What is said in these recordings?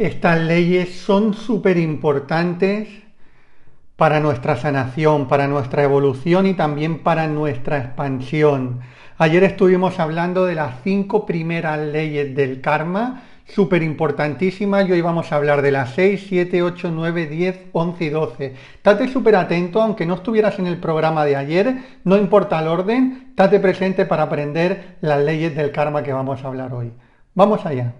Estas leyes son súper importantes para nuestra sanación, para nuestra evolución y también para nuestra expansión. Ayer estuvimos hablando de las cinco primeras leyes del karma, súper importantísimas, y hoy vamos a hablar de las 6, 7, 8, 9, 10, 11 y 12. Estate súper atento, aunque no estuvieras en el programa de ayer, no importa el orden, estate presente para aprender las leyes del karma que vamos a hablar hoy. Vamos allá.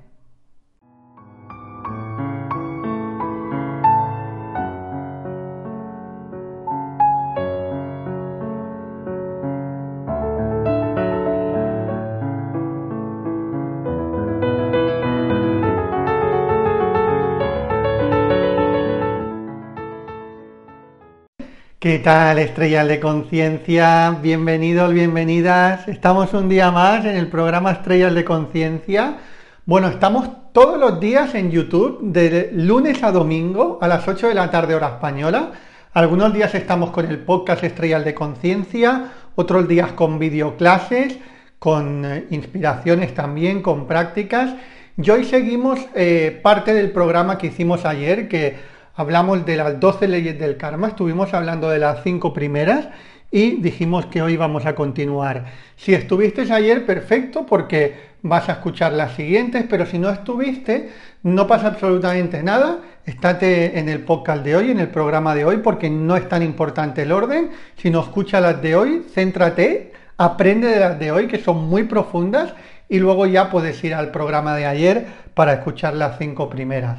¿Qué tal, estrellas de conciencia? Bienvenidos, bienvenidas. Estamos un día más en el programa Estrellas de Conciencia. Bueno, estamos todos los días en YouTube, de lunes a domingo, a las 8 de la tarde hora española. Algunos días estamos con el podcast Estrellas de Conciencia, otros días con videoclases, con eh, inspiraciones también, con prácticas. Y hoy seguimos eh, parte del programa que hicimos ayer, que hablamos de las 12 leyes del karma, estuvimos hablando de las cinco primeras y dijimos que hoy vamos a continuar. Si estuviste ayer, perfecto, porque vas a escuchar las siguientes, pero si no estuviste, no pasa absolutamente nada. Estate en el podcast de hoy, en el programa de hoy, porque no es tan importante el orden. Si no escucha las de hoy, céntrate, aprende de las de hoy, que son muy profundas, y luego ya puedes ir al programa de ayer para escuchar las cinco primeras.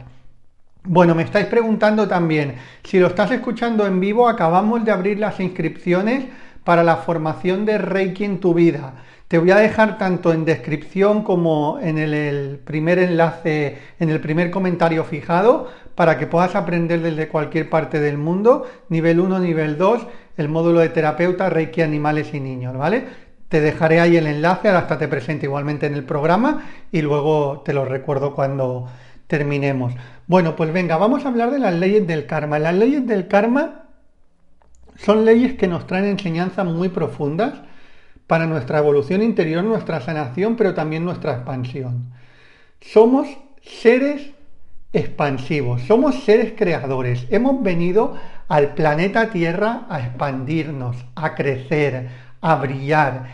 Bueno, me estáis preguntando también, si lo estás escuchando en vivo, acabamos de abrir las inscripciones para la formación de Reiki en tu vida. Te voy a dejar tanto en descripción como en el, primer enlace, en el primer comentario fijado, para que puedas aprender desde cualquier parte del mundo, nivel 1, nivel 2, el módulo de terapeuta Reiki Animales y Niños, ¿vale? Te dejaré ahí el enlace, hasta te presente igualmente en el programa y luego te lo recuerdo cuando terminemos. Bueno, pues venga, vamos a hablar de las leyes del karma. Las leyes del karma son leyes que nos traen enseñanzas muy profundas para nuestra evolución interior, nuestra sanación, pero también nuestra expansión. Somos seres expansivos, somos seres creadores. Hemos venido al planeta Tierra a expandirnos, a crecer, a brillar.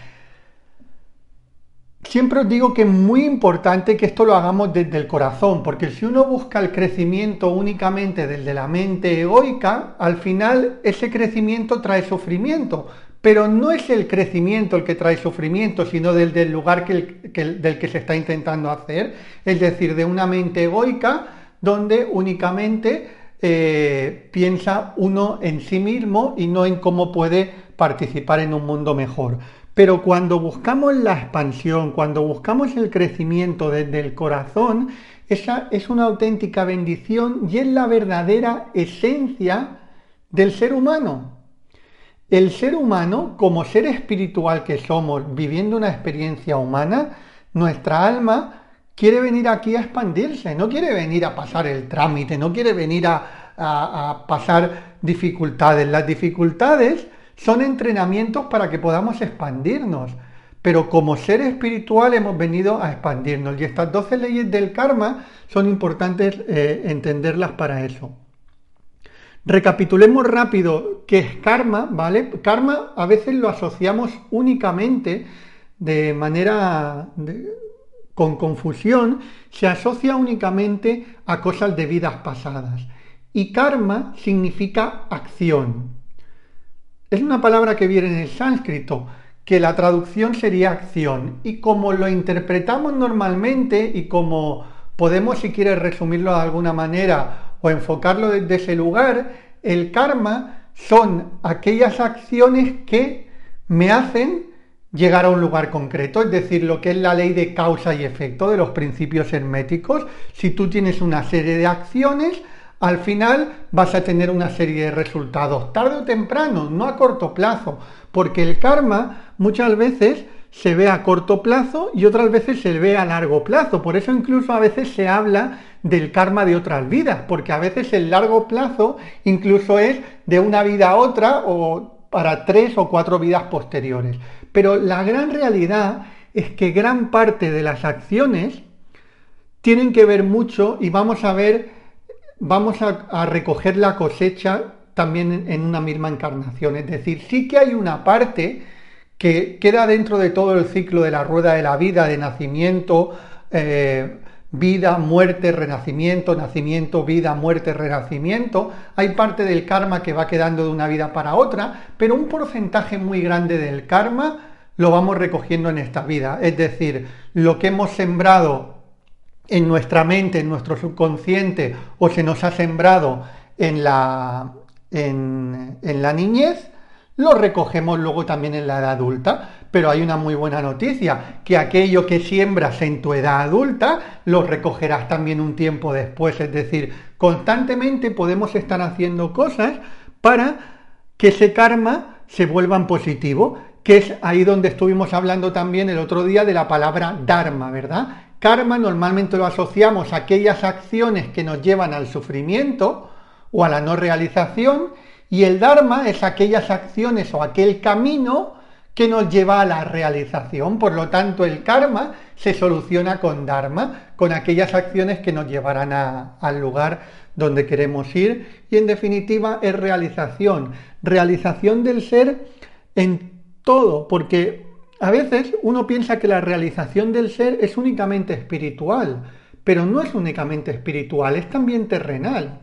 Siempre os digo que es muy importante que esto lo hagamos desde el corazón, porque si uno busca el crecimiento únicamente desde la mente egoica, al final ese crecimiento trae sufrimiento. Pero no es el crecimiento el que trae sufrimiento, sino desde el lugar del que se está intentando hacer, es decir, de una mente egoica donde únicamente eh, piensa uno en sí mismo y no en cómo puede participar en un mundo mejor. Pero cuando buscamos la expansión, cuando buscamos el crecimiento desde el corazón, esa es una auténtica bendición y es la verdadera esencia del ser humano. El ser humano, como ser espiritual que somos, viviendo una experiencia humana, nuestra alma quiere venir aquí a expandirse, no quiere venir a pasar el trámite, no quiere venir a, a pasar dificultades. Las dificultades son entrenamientos para que podamos expandirnos. Pero como ser espiritual hemos venido a expandirnos. Y estas 12 leyes del karma son importantes eh, entenderlas para eso. Recapitulemos rápido qué es karma, ¿vale? Karma a veces lo asociamos únicamente de manera con confusión, se asocia únicamente a cosas de vidas pasadas. Y karma significa acción. Es una palabra que viene en el sánscrito, que la traducción sería acción. Y como lo interpretamos normalmente y como podemos, si quieres resumirlo de alguna manera o enfocarlo desde ese lugar, el karma son aquellas acciones que me hacen llegar a un lugar concreto, es decir, lo que es la ley de causa y efecto de los principios herméticos. Si tú tienes una serie de acciones, al final vas a tener una serie de resultados, tarde o temprano, no a corto plazo, porque el karma muchas veces se ve a corto plazo y otras veces se ve a largo plazo. Por eso incluso a veces se habla del karma de otras vidas, porque a veces el largo plazo incluso es de una vida a otra o para tres o cuatro vidas posteriores. Pero la gran realidad es que gran parte de las acciones tienen que ver mucho y vamos a ver, vamos a, recoger la cosecha también en una misma encarnación. Es decir, sí que hay una parte que queda dentro de todo el ciclo de la rueda de la vida, de nacimiento, eh, vida, muerte, renacimiento, nacimiento, vida, muerte, renacimiento. Hay parte del karma que va quedando de una vida para otra, pero un porcentaje muy grande del karma lo vamos recogiendo en esta vida. Es decir, lo que hemos sembrado en nuestra mente, en nuestro subconsciente, o se nos ha sembrado en la, en, en la niñez, lo recogemos luego también en la edad adulta. Pero hay una muy buena noticia, que aquello que siembras en tu edad adulta, lo recogerás también un tiempo después. Es decir, constantemente podemos estar haciendo cosas para que ese karma se vuelva en positivo, que es ahí donde estuvimos hablando también el otro día de la palabra dharma, ¿verdad? Karma normalmente lo asociamos a aquellas acciones que nos llevan al sufrimiento o a la no realización y el Dharma es aquellas acciones o aquel camino que nos lleva a la realización. Por lo tanto, el karma se soluciona con Dharma, con aquellas acciones que nos llevarán al lugar donde queremos ir. Y en definitiva es realización. Realización del ser en todo, porque a veces uno piensa que la realización del ser es únicamente espiritual, pero no es únicamente espiritual, es también terrenal.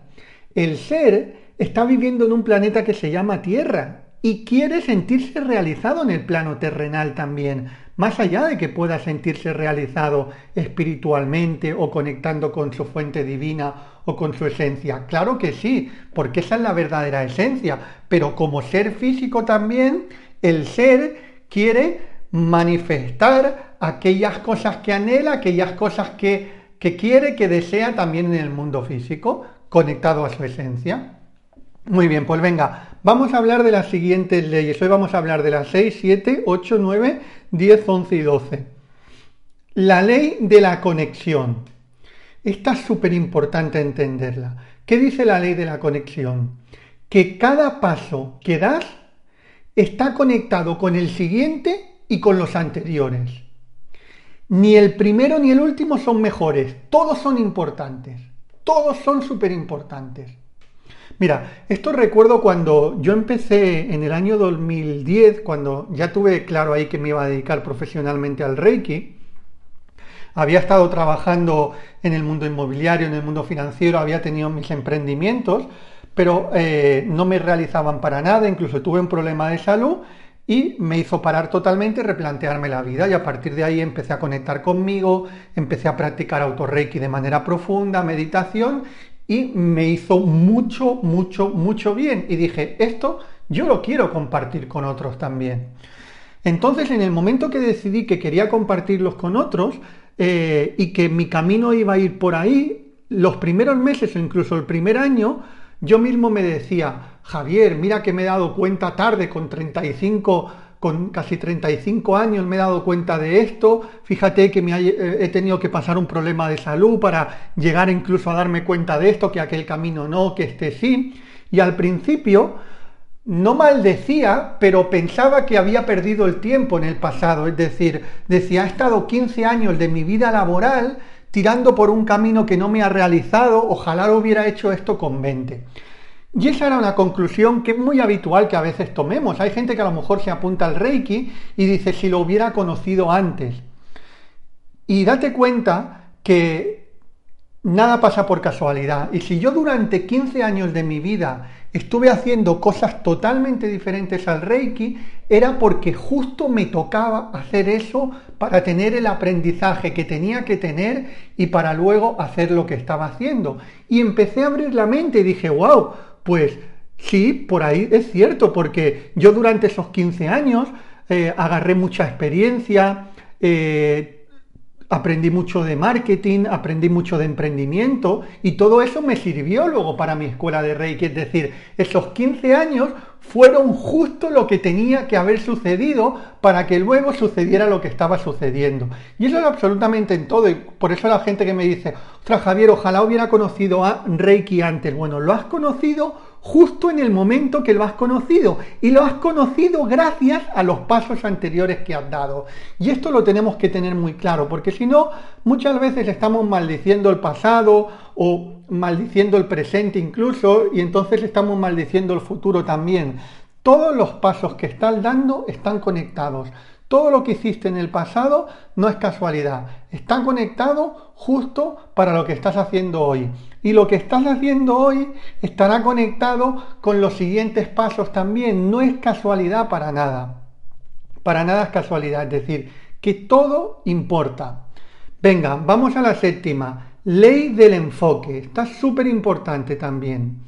El ser está viviendo en un planeta que se llama Tierra y quiere sentirse realizado en el plano terrenal también, más allá de que pueda sentirse realizado espiritualmente o conectando con su fuente divina o con su esencia. Claro que sí, porque esa es la verdadera esencia, pero como ser físico también, el ser quiere manifestar aquellas cosas que anhela, aquellas cosas que, que quiere, que desea también en el mundo físico, conectado a su esencia. Muy bien, pues venga, vamos a hablar de las siguientes leyes. Hoy vamos a hablar de las 6, 7, 8, 9, 10, 11 y 12. La ley de la conexión. Esta es súper importante entenderla. ¿Qué dice la ley de la conexión? Que cada paso que das está conectado con el siguiente y con los anteriores. Ni el primero ni el último son mejores, todos son importantes, todos son súper importantes. Mira, esto recuerdo cuando yo empecé en el año 2010, cuando ya tuve claro ahí que me iba a dedicar profesionalmente al Reiki. Había estado trabajando en el mundo inmobiliario, en el mundo financiero, había tenido mis emprendimientos, pero eh, no me realizaban para nada, incluso tuve un problema de salud y me hizo parar totalmente y replantearme la vida. Y a partir de ahí empecé a conectar conmigo, empecé a practicar autorreiki de manera profunda, meditación y me hizo mucho, mucho, mucho bien. Y dije, esto yo lo quiero compartir con otros también. Entonces, en el momento que decidí que quería compartirlos con otros eh, y que mi camino iba a ir por ahí, los primeros meses o incluso el primer año, yo mismo me decía, Javier, mira que me he dado cuenta tarde, con 35 con casi 35 años me he dado cuenta de esto, fíjate que eh, he tenido que pasar un problema de salud para llegar incluso a darme cuenta de esto, que aquel camino no, que este sí, y al principio no maldecía, pero pensaba que había perdido el tiempo en el pasado, es decir, decía, he estado 15 años de mi vida laboral tirando por un camino que no me ha realizado, ojalá hubiera hecho esto con 20. Y esa era una conclusión que es muy habitual que a veces tomemos. Hay gente que a lo mejor se apunta al Reiki y dice si lo hubiera conocido antes. Y date cuenta que nada pasa por casualidad. Y si yo durante 15 años de mi vida estuve haciendo cosas totalmente diferentes al Reiki, era porque justo me tocaba hacer eso para tener el aprendizaje que tenía que tener y para luego hacer lo que estaba haciendo. Y empecé a abrir la mente y dije, wow, pues sí, por ahí es cierto, porque yo durante esos 15 años eh, agarré mucha experiencia, eh, aprendí mucho de marketing, aprendí mucho de emprendimiento y todo eso me sirvió luego para mi escuela de Reiki. Es decir, esos 15 años fueron justo lo que tenía que haber sucedido para que luego sucediera lo que estaba sucediendo. Y eso es absolutamente en todo. Y por eso la gente que me dice, ostras Javier, ojalá hubiera conocido a Reiki antes. Bueno, lo has conocido justo en el momento que lo has conocido. Y lo has conocido gracias a los pasos anteriores que has dado. Y esto lo tenemos que tener muy claro, porque si no, muchas veces estamos maldiciendo el pasado o maldiciendo el presente incluso, y entonces estamos maldiciendo el futuro también. Todos los pasos que estás dando están conectados. Todo lo que hiciste en el pasado no es casualidad. Están conectados justo para lo que estás haciendo hoy. Y lo que estás haciendo hoy estará conectado con los siguientes pasos también. No es casualidad para nada. Para nada es casualidad. Es decir, que todo importa. Venga, vamos a la séptima. Ley del enfoque. Está súper importante también.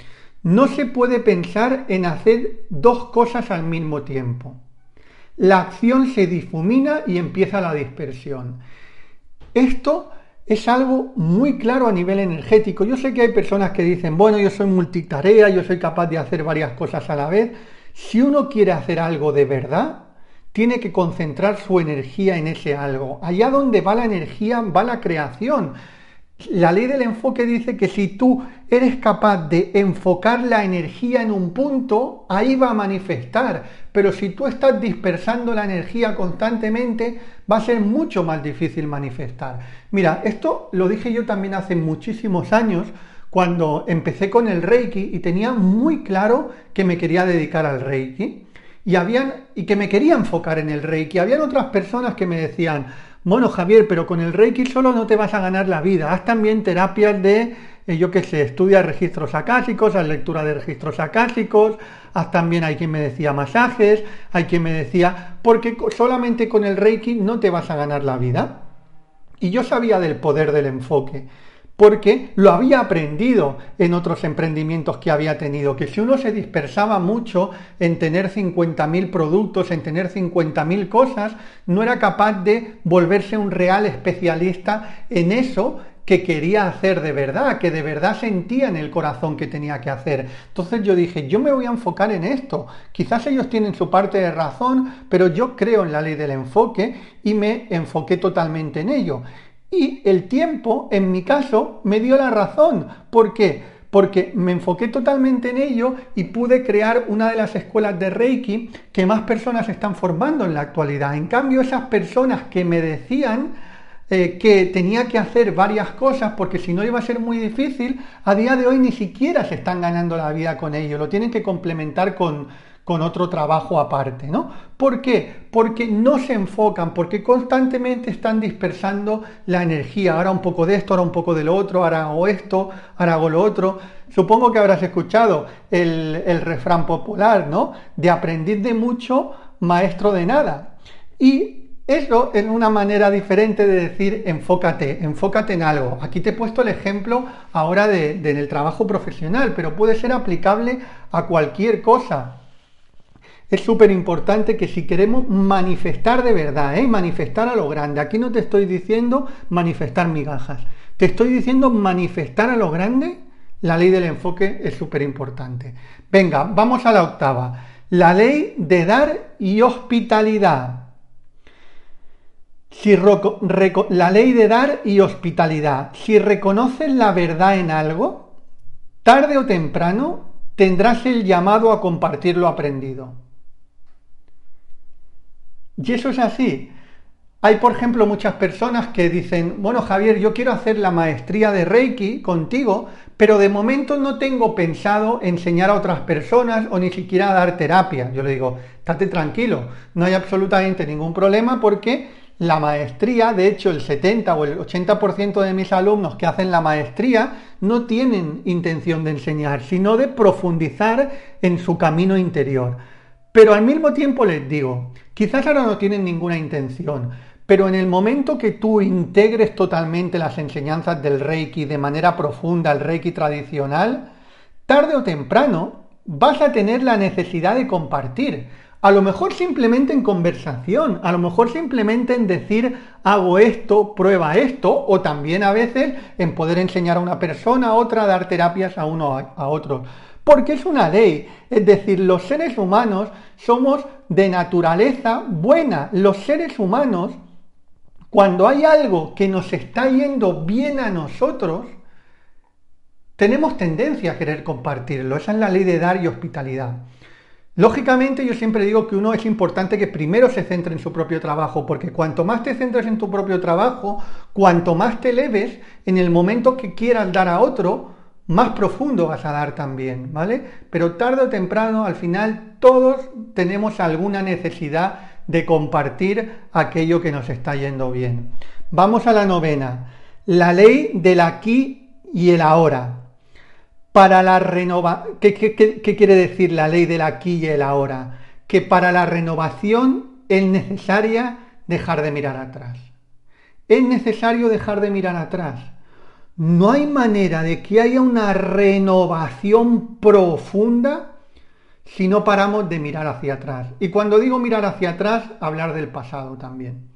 No se puede pensar en hacer dos cosas al mismo tiempo la acción se difumina y empieza la dispersión. Esto es algo muy claro a nivel energético. Yo sé que hay personas que dicen, bueno, yo soy multitarea, yo soy capaz de hacer varias cosas a la vez. Si uno quiere hacer algo de verdad, tiene que concentrar su energía en ese algo. Allá donde va la energía, va la creación. La ley del enfoque dice que si tú eres capaz de enfocar la energía en un punto, ahí va a manifestar. Pero si tú estás dispersando la energía constantemente, va a ser mucho más difícil manifestar. Mira, esto lo dije yo también hace muchísimos años cuando empecé con el Reiki y tenía muy claro que me quería dedicar al Reiki y que me quería enfocar en el Reiki. Habían otras personas que me decían, bueno, Javier, pero con el Reiki solo no te vas a ganar la vida. Haz también terapias de, eh, yo qué sé, estudia registros acásicos, haz lectura de registros acásicos, haz también, hay quien me decía masajes, hay quien me decía, porque solamente con el Reiki no te vas a ganar la vida. Y yo sabía del poder del enfoque porque lo había aprendido en otros emprendimientos que había tenido, que si uno se dispersaba mucho en tener 50.000 productos, en tener 50.000 cosas, no era capaz de volverse un real especialista en eso que quería hacer de verdad, que de verdad sentía en el corazón que tenía que hacer. Entonces yo dije, yo me voy a enfocar en esto. Quizás ellos tienen su parte de razón, pero yo creo en la ley del enfoque y me enfoqué totalmente en ello. Y el tiempo, en mi caso, me dio la razón. ¿Por qué? Porque me enfoqué totalmente en ello y pude crear una de las escuelas de Reiki que más personas están formando en la actualidad. En cambio, esas personas que me decían eh, que tenía que hacer varias cosas porque si no iba a ser muy difícil, a día de hoy ni siquiera se están ganando la vida con ello. Lo tienen que complementar con, con otro trabajo aparte, ¿no? ¿Por qué? Porque no se enfocan, porque constantemente están dispersando la energía. Ahora un poco de esto, ahora un poco de lo otro, ahora hago esto, ahora hago lo otro. Supongo que habrás escuchado el, refrán popular, ¿no? De aprendiz de mucho, maestro de nada. Y eso es una manera diferente de decir enfócate, enfócate en algo. Aquí te he puesto el ejemplo ahora de, en el trabajo profesional, pero puede ser aplicable a cualquier cosa es súper importante que si queremos manifestar de verdad, ¿eh? manifestar a lo grande, aquí no te estoy diciendo manifestar migajas, te estoy diciendo manifestar a lo grande, la ley del enfoque es súper importante. Venga, vamos a la octava, la ley de dar y hospitalidad. Si la ley de dar y hospitalidad. Si reconoces la verdad en algo, tarde o temprano tendrás el llamado a compartir lo aprendido. Y eso es así. Hay, por ejemplo, muchas personas que dicen, bueno, Javier, yo quiero hacer la maestría de Reiki contigo, pero de momento no tengo pensado enseñar a otras personas o ni siquiera dar terapia. Yo le digo, estate tranquilo, no hay absolutamente ningún problema porque la maestría, de hecho, el 70 o el 80% de mis alumnos que hacen la maestría no tienen intención de enseñar, sino de profundizar en su camino interior. Pero al mismo tiempo les digo, quizás ahora no tienen ninguna intención, pero en el momento que tú integres totalmente las enseñanzas del Reiki de manera profunda, el Reiki tradicional, tarde o temprano vas a tener la necesidad de compartir. A lo mejor simplemente en conversación, a lo mejor simplemente en decir hago esto, prueba esto, o también a veces en poder enseñar a una persona, a otra, a dar terapias a uno a otro. Porque es una ley, es decir, los seres humanos somos de naturaleza buena. Los seres humanos, cuando hay algo que nos está yendo bien a nosotros, tenemos tendencia a querer compartirlo. Esa es la ley de dar y hospitalidad. Lógicamente yo siempre digo que uno es importante que primero se centre en su propio trabajo, porque cuanto más te centres en tu propio trabajo, cuanto más te eleves, en el momento que quieras dar a otro, más profundo vas a dar también, ¿vale? Pero tarde o temprano, al final, todos tenemos alguna necesidad de compartir aquello que nos está yendo bien. Vamos a la novena. La ley del aquí y el ahora para la renovación, ¿qué, quiere decir la ley del aquí y el ahora? Que para la renovación es necesaria dejar de mirar atrás. Es necesario dejar de mirar atrás. No hay manera de que haya una renovación profunda si no paramos de mirar hacia atrás. Y cuando digo mirar hacia atrás, hablar del pasado también.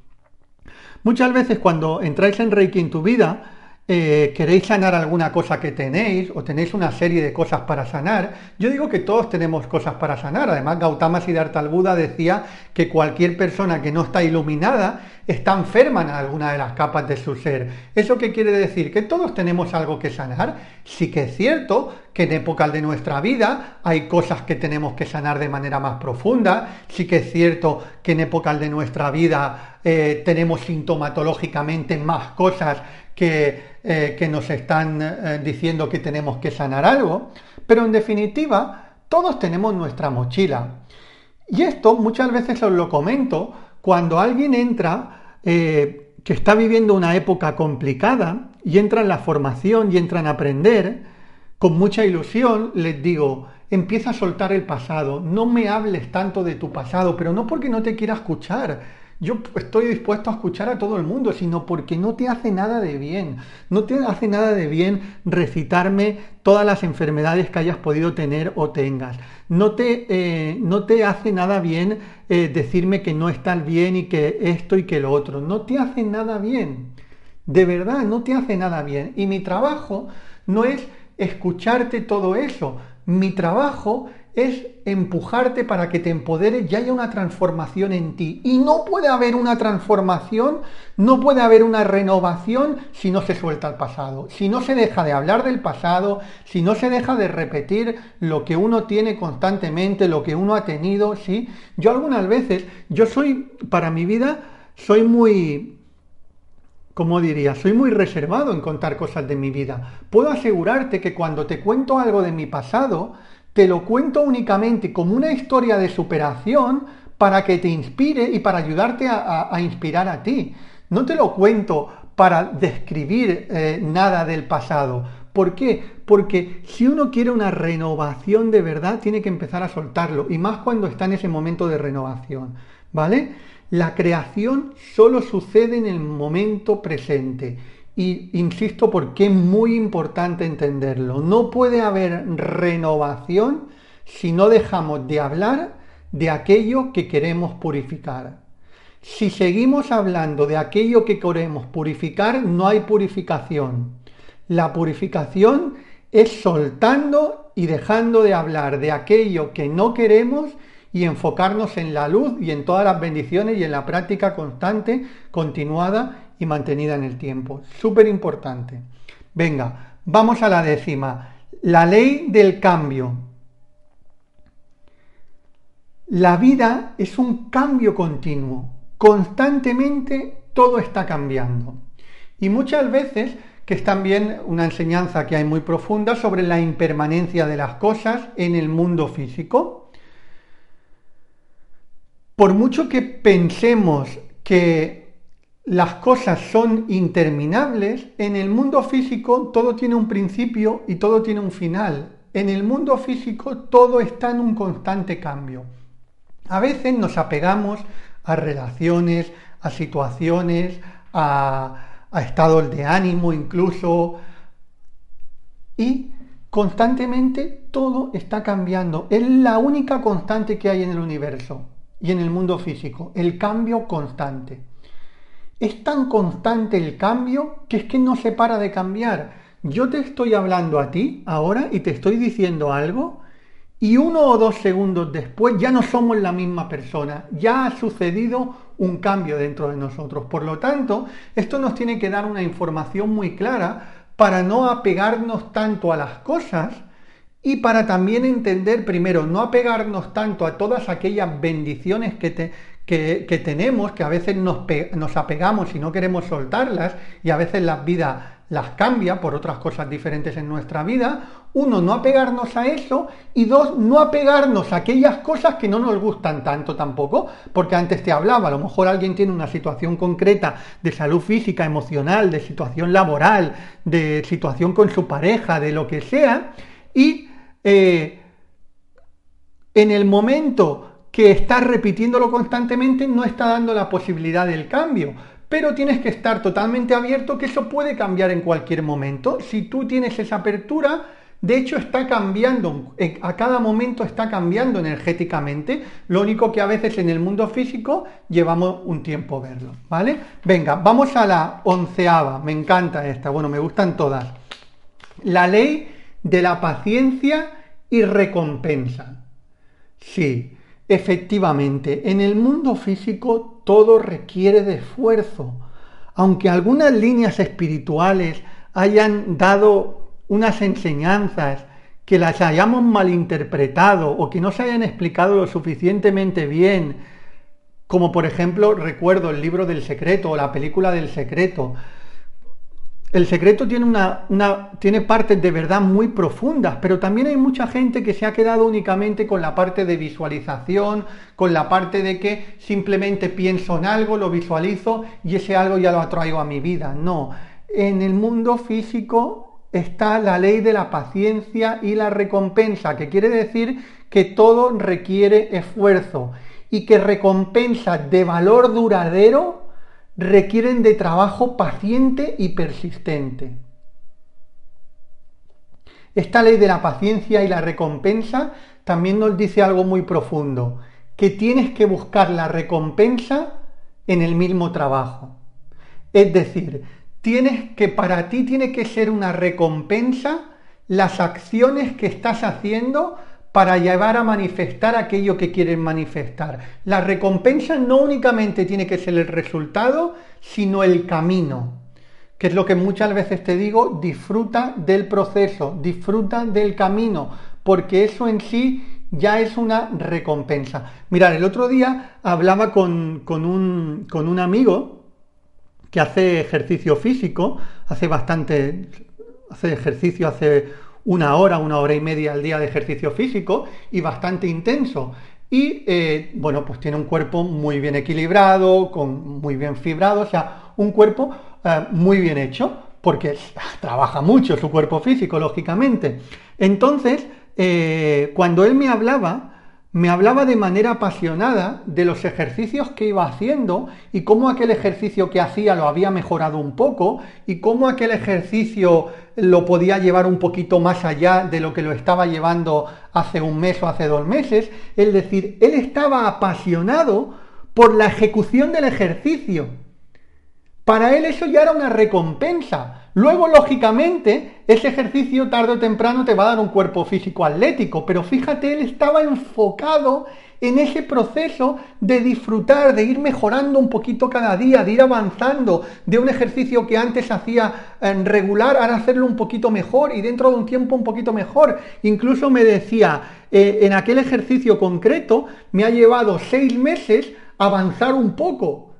Muchas veces cuando entráis en Reiki en tu vida, eh, queréis sanar alguna cosa que tenéis o tenéis una serie de cosas para sanar, yo digo que todos tenemos cosas para sanar. Además, Gautama Siddhartha Buda decía que cualquier persona que no está iluminada está enferma en alguna de las capas de su ser. ¿Eso qué quiere decir? Que todos tenemos algo que sanar. Sí que es cierto que en épocas de nuestra vida hay cosas que tenemos que sanar de manera más profunda. Sí que es cierto que en épocas de nuestra vida eh, tenemos sintomatológicamente más cosas eh, que, nos están eh, diciendo que tenemos que sanar algo, pero en definitiva, todos tenemos nuestra mochila. Y esto muchas veces os lo comento cuando alguien entra eh, que está viviendo una época complicada y entra en la formación y entra en aprender, con mucha ilusión les digo, empieza a soltar el pasado, no me hables tanto de tu pasado, pero no porque no te quiera escuchar, yo estoy dispuesto a escuchar a todo el mundo, sino porque no te hace nada de bien. No te hace nada de bien recitarme todas las enfermedades que hayas podido tener o tengas. No te, eh, no te hace nada bien eh, decirme que no estás bien y que esto y que lo otro. No te hace nada bien. De verdad, no te hace nada bien. Y mi trabajo no es escucharte todo eso. Mi trabajo es empujarte para que te empoderes y haya una transformación en ti. Y no puede haber una transformación, no puede haber una renovación si no se suelta el pasado, si no se deja de hablar del pasado, si no se deja de repetir lo que uno tiene constantemente, lo que uno ha tenido, ¿sí? Yo algunas veces, yo soy, para mi vida, soy muy, como diría, soy muy reservado en contar cosas de mi vida. Puedo asegurarte que cuando te cuento algo de mi pasado, te lo cuento únicamente como una historia de superación para que te inspire y para ayudarte a, inspirar a ti. No te lo cuento para describir eh, nada del pasado. ¿Por qué? Porque si uno quiere una renovación de verdad, tiene que empezar a soltarlo. Y más cuando está en ese momento de renovación. ¿Vale? La creación solo sucede en el momento presente. Y insisto porque es muy importante entenderlo. No puede haber renovación si no dejamos de hablar de aquello que queremos purificar. Si seguimos hablando de aquello que queremos purificar, no hay purificación. La purificación es soltando y dejando de hablar de aquello que no queremos y enfocarnos en la luz y en todas las bendiciones y en la práctica constante, continuada y mantenida en el tiempo. Súper importante. Venga, vamos a la décima. La ley del cambio. La vida es un cambio continuo. Constantemente todo está cambiando. Y muchas veces, que es también una enseñanza que hay muy profunda sobre la impermanencia de las cosas en el mundo físico, por mucho que pensemos que las cosas son interminables, en el mundo físico todo tiene un principio y todo tiene un final. En el mundo físico todo está en un constante cambio. A veces nos apegamos a relaciones, a situaciones, a, estados de ánimo incluso, y Constantemente todo está cambiando. Es la única constante que hay en el universo y en el mundo físico, el cambio constante. Es tan constante el cambio que es que no se para de cambiar. Yo te estoy hablando a ti ahora y te estoy diciendo algo y uno o dos segundos después ya no somos la misma persona, ya ha sucedido un cambio dentro de nosotros. Por lo tanto, esto nos tiene que dar una información muy clara para no apegarnos tanto a las cosas y para también entender, primero, no apegarnos tanto a todas aquellas bendiciones que, que, tenemos, que a veces nos, nos apegamos y no queremos soltarlas, y a veces la vida las cambia por otras cosas diferentes en nuestra vida. Uno, no apegarnos a eso. Y dos, no apegarnos a aquellas cosas que no nos gustan tanto tampoco. Porque antes te hablaba, a lo mejor alguien tiene una situación concreta de salud física, emocional, de situación laboral, de situación con su pareja, de lo que sea. Y eh, en el momento que está repitiéndolo constantemente no está dando la posibilidad del cambio pero tienes que estar totalmente abierto que eso puede cambiar en cualquier momento. Si tú tienes esa apertura, de hecho está cambiando, a cada momento está cambiando energéticamente, lo único que a veces en el mundo físico llevamos un tiempo verlo, ¿vale? Venga, vamos a la onceava, me encanta esta, bueno, me gustan todas. La ley de la paciencia y recompensa. Sí, Efectivamente, en el mundo físico todo requiere de esfuerzo. Aunque algunas líneas espirituales hayan dado unas enseñanzas que las hayamos malinterpretado o que no se hayan explicado lo suficientemente bien, como por ejemplo recuerdo el libro del secreto o la película del secreto, el secreto tiene, una, tiene partes de verdad muy profundas, pero también hay mucha gente que se ha quedado únicamente con la parte de visualización, con la parte de que simplemente pienso en algo, lo visualizo y ese algo ya lo atraigo a mi vida. No, en el mundo físico está la ley de la paciencia y la recompensa, que quiere decir que todo requiere esfuerzo y que recompensa de valor duradero requieren de trabajo paciente y persistente. Esta ley de la paciencia y la recompensa también nos dice algo muy profundo, que tienes que buscar la recompensa en el mismo trabajo. Es decir, tienes que para ti tiene que ser una recompensa las acciones que estás haciendo para llevar a manifestar aquello que quieren manifestar. La recompensa no únicamente tiene que ser el resultado, sino el camino, que es lo que muchas veces te digo, disfruta del proceso, disfruta del camino, porque eso en sí ya es una recompensa. Mirad, el otro día hablaba con, con, un, con un amigo que hace ejercicio físico, hace bastante, hace ejercicio, hace una hora, una hora y media al día de ejercicio físico y bastante intenso. Y eh, bueno, pues tiene un cuerpo muy bien equilibrado, con muy bien fibrado, o sea, un cuerpo eh, muy bien hecho, porque trabaja mucho su cuerpo físico, lógicamente. Entonces, eh, cuando él me hablaba, me hablaba de manera apasionada de los ejercicios que iba haciendo y cómo aquel ejercicio que hacía lo había mejorado un poco y cómo aquel ejercicio lo podía llevar un poquito más allá de lo que lo estaba llevando hace un mes o hace dos meses. Es decir, él estaba apasionado por la ejecución del ejercicio. Para él eso ya era una recompensa. Luego, lógicamente, ese ejercicio tarde o temprano te va a dar un cuerpo físico atlético, pero fíjate, él estaba enfocado en ese proceso de disfrutar, de ir mejorando un poquito cada día, de ir avanzando de un ejercicio que antes hacía en regular, ahora hacerlo un poquito mejor y dentro de un tiempo un poquito mejor. Incluso me decía, eh, en aquel ejercicio concreto me ha llevado seis meses avanzar un poco.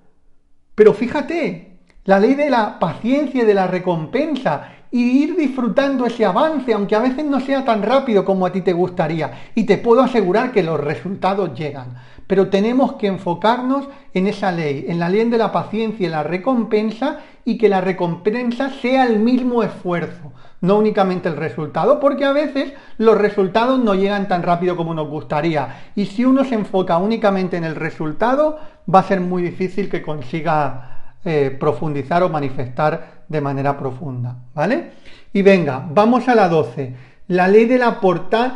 Pero fíjate, la ley de la paciencia y de la recompensa y ir disfrutando ese avance, aunque a veces no sea tan rápido como a ti te gustaría. Y te puedo asegurar que los resultados llegan. Pero tenemos que enfocarnos en esa ley, en la ley de la paciencia y la recompensa, y que la recompensa sea el mismo esfuerzo, no únicamente el resultado, porque a veces los resultados no llegan tan rápido como nos gustaría. Y si uno se enfoca únicamente en el resultado, va a ser muy difícil que consiga eh, profundizar o manifestar de manera profunda, ¿vale? Y venga, vamos a la 12. la ley de la,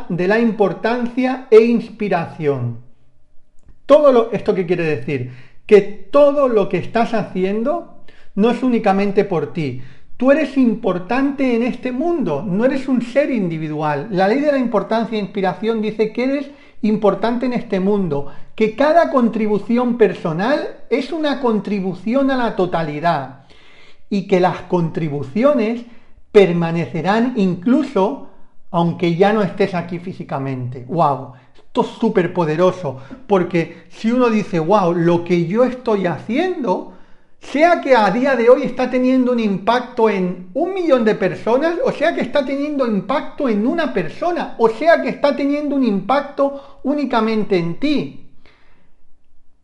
de la importancia e inspiración. Todo lo, ¿Esto qué quiere decir? Que todo lo que estás haciendo no es únicamente por ti. Tú eres importante en este mundo, no eres un ser individual. La ley de la importancia e inspiración dice que eres importante en este mundo, que cada contribución personal es una contribución a la totalidad y que las contribuciones permanecerán incluso aunque ya no estés aquí físicamente. ¡Wow! Esto es súper poderoso, porque si uno dice, wow, lo que yo estoy haciendo, sea que a día de hoy está teniendo un impacto en un millón de personas, o sea que está teniendo impacto en una persona, o sea que está teniendo un impacto únicamente en ti,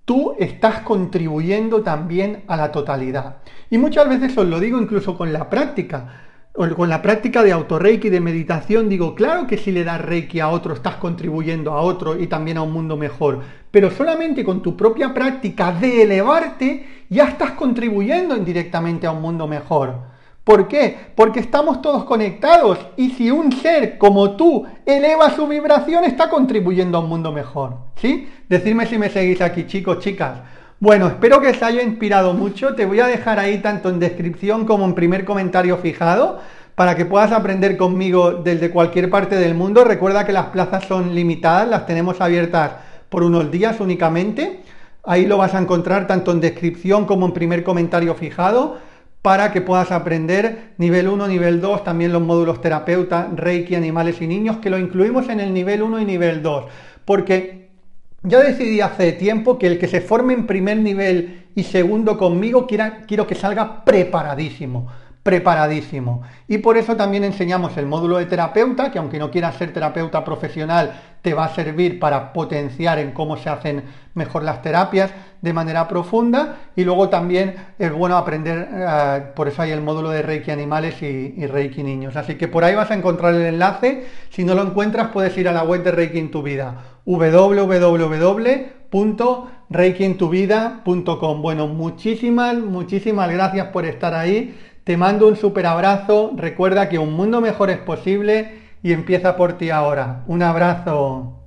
tú estás contribuyendo también a la totalidad. Y muchas veces os lo digo incluso con la práctica con la práctica de autorreiki, de meditación, digo, claro que si le das reiki a otro, estás contribuyendo a otro y también a un mundo mejor, pero solamente con tu propia práctica de elevarte, ya estás contribuyendo indirectamente a un mundo mejor. ¿Por qué? Porque estamos todos conectados y si un ser como tú eleva su vibración, está contribuyendo a un mundo mejor. ¿Sí? Decidme si me seguís aquí, chicos, chicas. Bueno, espero que os haya inspirado mucho. Te voy a dejar ahí tanto en descripción como en primer comentario fijado para que puedas aprender conmigo desde cualquier parte del mundo. Recuerda que las plazas son limitadas, las tenemos abiertas por unos días únicamente. Ahí lo vas a encontrar tanto en descripción como en primer comentario fijado para que puedas aprender nivel 1, nivel 2, también los módulos terapeuta, Reiki, animales y niños, que lo incluimos en el nivel 1 y nivel 2. Porque yo decidí hace tiempo que el que se forme en primer nivel y segundo conmigo quiero que salga preparadísimo preparadísimo. Y por eso también enseñamos el módulo de terapeuta, que aunque no quieras ser terapeuta profesional, te va a servir para potenciar en cómo se hacen mejor las terapias de manera profunda. Y luego también es bueno aprender, eh, por eso hay el módulo de Reiki Animales y, Reiki Niños. Así que por ahí vas a encontrar el enlace. Si no lo encuentras, puedes ir a la web de Reiki en tu vida, www.reikintuvida.com. Bueno, muchísimas, muchísimas gracias por estar ahí. Te mando un super abrazo. Recuerda que un mundo mejor es posible y empieza por ti ahora. Un abrazo.